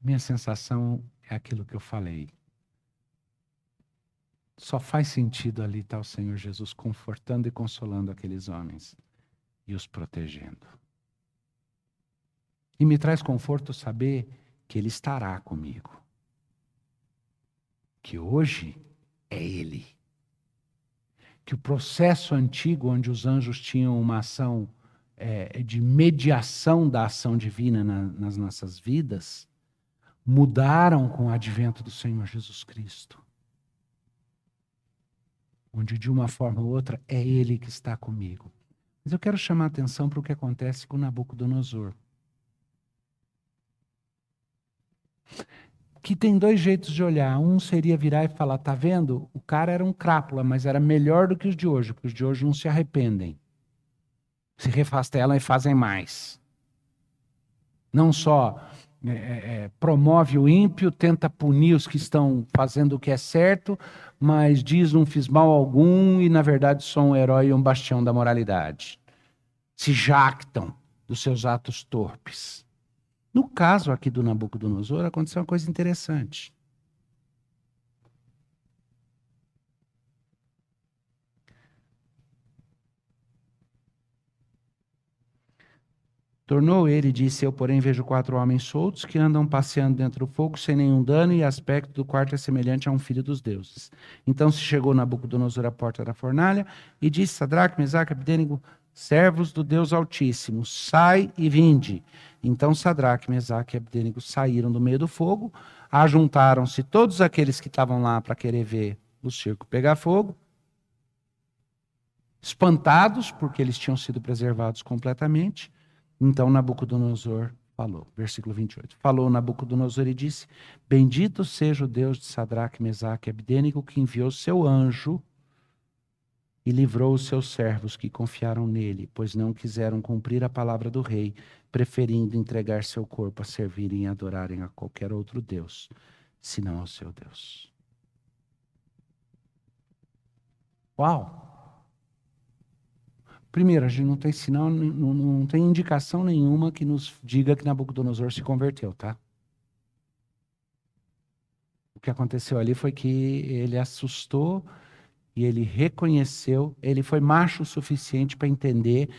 Minha sensação é aquilo que eu falei. Só faz sentido ali estar o Senhor Jesus confortando e consolando aqueles homens e os protegendo. E me traz conforto saber que Ele estará comigo que hoje é Ele. Que o processo antigo, onde os anjos tinham uma ação é, de mediação da ação divina na, nas nossas vidas, mudaram com o advento do Senhor Jesus Cristo. Onde de uma forma ou outra é Ele que está comigo. Mas eu quero chamar a atenção para o que acontece com Nabucodonosor que tem dois jeitos de olhar. Um seria virar e falar: tá vendo? O cara era um crápula, mas era melhor do que os de hoje, porque os de hoje não se arrependem. Se refastelam e fazem mais. Não só é, é, é, promove o ímpio, tenta punir os que estão fazendo o que é certo, mas diz não fiz mal algum e, na verdade, sou um herói e um bastião da moralidade. Se jactam dos seus atos torpes. No caso aqui do Nabucodonosor, aconteceu uma coisa interessante. Tornou ele disse: Eu, porém, vejo quatro homens soltos que andam passeando dentro do fogo sem nenhum dano, e aspecto do quarto é semelhante a um filho dos deuses. Então se chegou Nabucodonosor à porta da fornalha e disse: Sadraque, Mesaque, Abdênigo, servos do Deus Altíssimo, sai e vinde. Então Sadraque, Mesaque e Abdênigo saíram do meio do fogo, ajuntaram-se todos aqueles que estavam lá para querer ver o circo pegar fogo, espantados, porque eles tinham sido preservados completamente. Então Nabucodonosor falou, versículo 28. Falou Nabucodonosor e disse: Bendito seja o Deus de Sadraque, Mesaque e Abdênigo, que enviou seu anjo e livrou os seus servos que confiaram nele, pois não quiseram cumprir a palavra do rei, preferindo entregar seu corpo a servirem e adorarem a qualquer outro Deus, senão ao seu Deus. Uau! Primeiro, a gente não tem sinal, não, não tem indicação nenhuma que nos diga que Nabucodonosor se converteu, tá? O que aconteceu ali foi que ele assustou e ele reconheceu, ele foi macho o suficiente para entender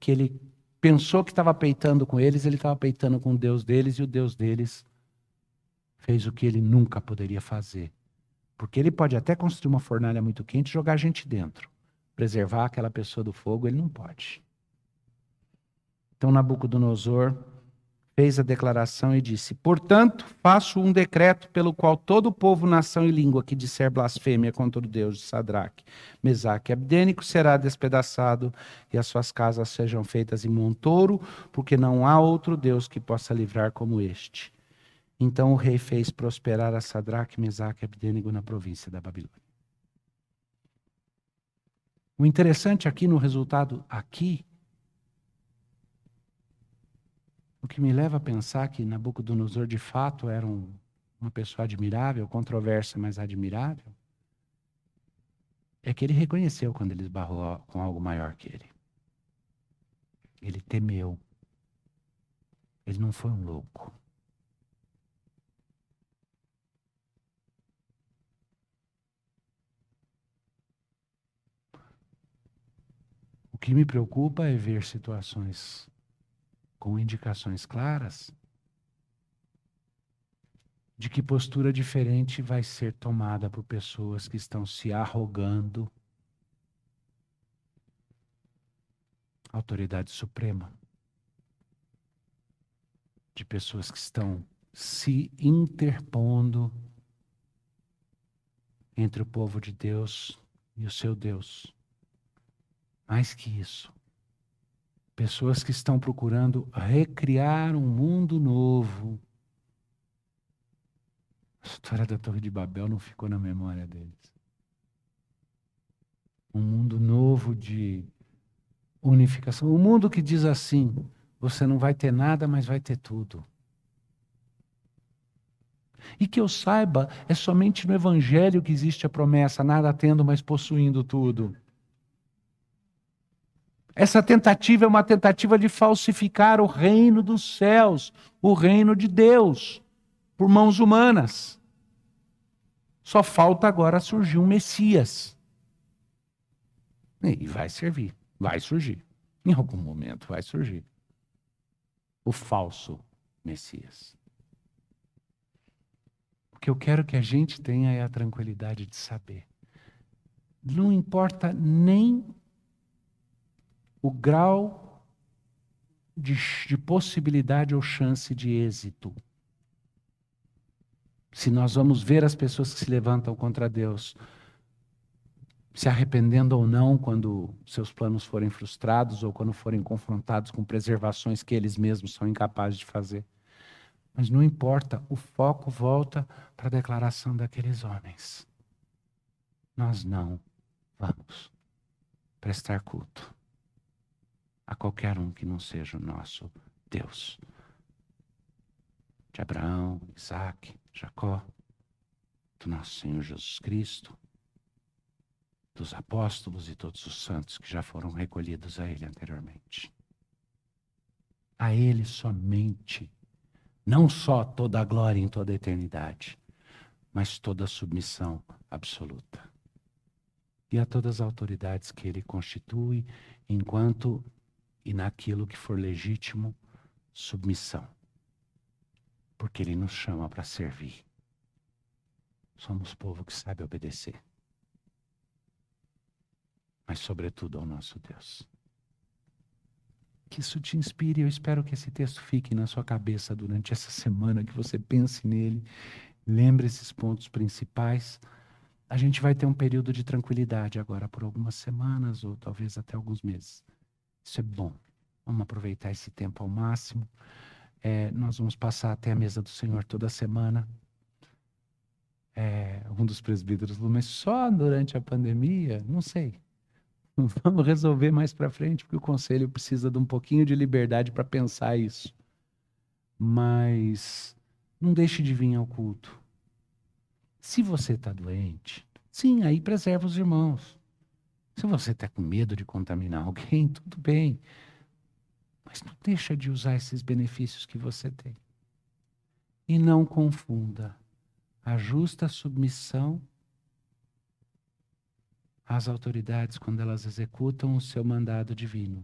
que ele pensou que estava peitando com eles, ele estava peitando com o Deus deles e o Deus deles fez o que ele nunca poderia fazer. Porque ele pode até construir uma fornalha muito quente e jogar a gente dentro. Preservar aquela pessoa do fogo, ele não pode. Então Nabucodonosor fez a declaração e disse: Portanto, faço um decreto pelo qual todo povo, nação e língua que disser blasfêmia contra o Deus de Sadraque, Mesaque e Abdênico será despedaçado e as suas casas sejam feitas em montouro, porque não há outro Deus que possa livrar como este. Então o rei fez prosperar a Sadraque, Mesaque e Abdênico na província da Babilônia. O interessante aqui no resultado aqui O que me leva a pensar que Nabucodonosor de fato era um, uma pessoa admirável, controversa, mas admirável, é que ele reconheceu quando ele esbarrou com algo maior que ele. Ele temeu. Ele não foi um louco. Que me preocupa é ver situações com indicações claras de que postura diferente vai ser tomada por pessoas que estão se arrogando autoridade suprema, de pessoas que estão se interpondo entre o povo de Deus e o seu Deus. Mais que isso, Pessoas que estão procurando recriar um mundo novo. A história da Torre de Babel não ficou na memória deles. Um mundo novo de unificação. Um mundo que diz assim: você não vai ter nada, mas vai ter tudo. E que eu saiba, é somente no Evangelho que existe a promessa: nada tendo, mas possuindo tudo. Essa tentativa é uma tentativa de falsificar o reino dos céus, o reino de Deus, por mãos humanas. Só falta agora surgir um Messias. E vai servir, vai surgir. Em algum momento vai surgir. O falso Messias. O que eu quero que a gente tenha é a tranquilidade de saber. Não importa nem o grau de, de possibilidade ou chance de êxito. Se nós vamos ver as pessoas que se levantam contra Deus, se arrependendo ou não quando seus planos forem frustrados ou quando forem confrontados com preservações que eles mesmos são incapazes de fazer. Mas não importa, o foco volta para a declaração daqueles homens. Nós não vamos prestar culto a qualquer um que não seja o nosso Deus. De Abraão, Isaac, Jacó, do nosso Senhor Jesus Cristo, dos apóstolos e todos os santos que já foram recolhidos a Ele anteriormente. A Ele somente, não só toda a glória em toda a eternidade, mas toda a submissão absoluta. E a todas as autoridades que Ele constitui enquanto e naquilo que for legítimo, submissão. Porque Ele nos chama para servir. Somos povo que sabe obedecer. Mas, sobretudo, ao nosso Deus. que isso te inspire. Eu espero que esse texto fique na sua cabeça durante essa semana, que você pense nele, lembre esses pontos principais. A gente vai ter um período de tranquilidade agora por algumas semanas ou talvez até alguns meses. Isso é bom. Vamos aproveitar esse tempo ao máximo. É, nós vamos passar até a mesa do Senhor toda semana. É, um dos presbíteros falou, mas só durante a pandemia? Não sei. Vamos resolver mais para frente, porque o conselho precisa de um pouquinho de liberdade para pensar isso. Mas não deixe de vir ao culto. Se você está doente, sim, aí preserva os irmãos. Se você está com medo de contaminar alguém, tudo bem. Mas não deixa de usar esses benefícios que você tem. E não confunda a justa submissão às autoridades quando elas executam o seu mandado divino.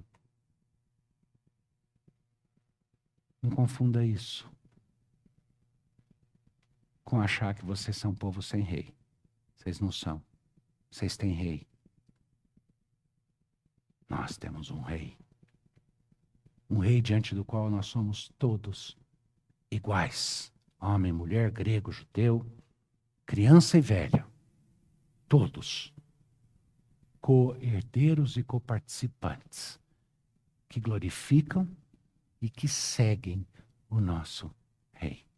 Não confunda isso com achar que vocês são povo sem rei. Vocês não são. Vocês têm rei. Nós temos um rei. Um rei diante do qual nós somos todos iguais: homem, mulher, grego, judeu, criança e velho. Todos co-herdeiros e coparticipantes que glorificam e que seguem o nosso Rei.